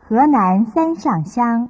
河南三上乡。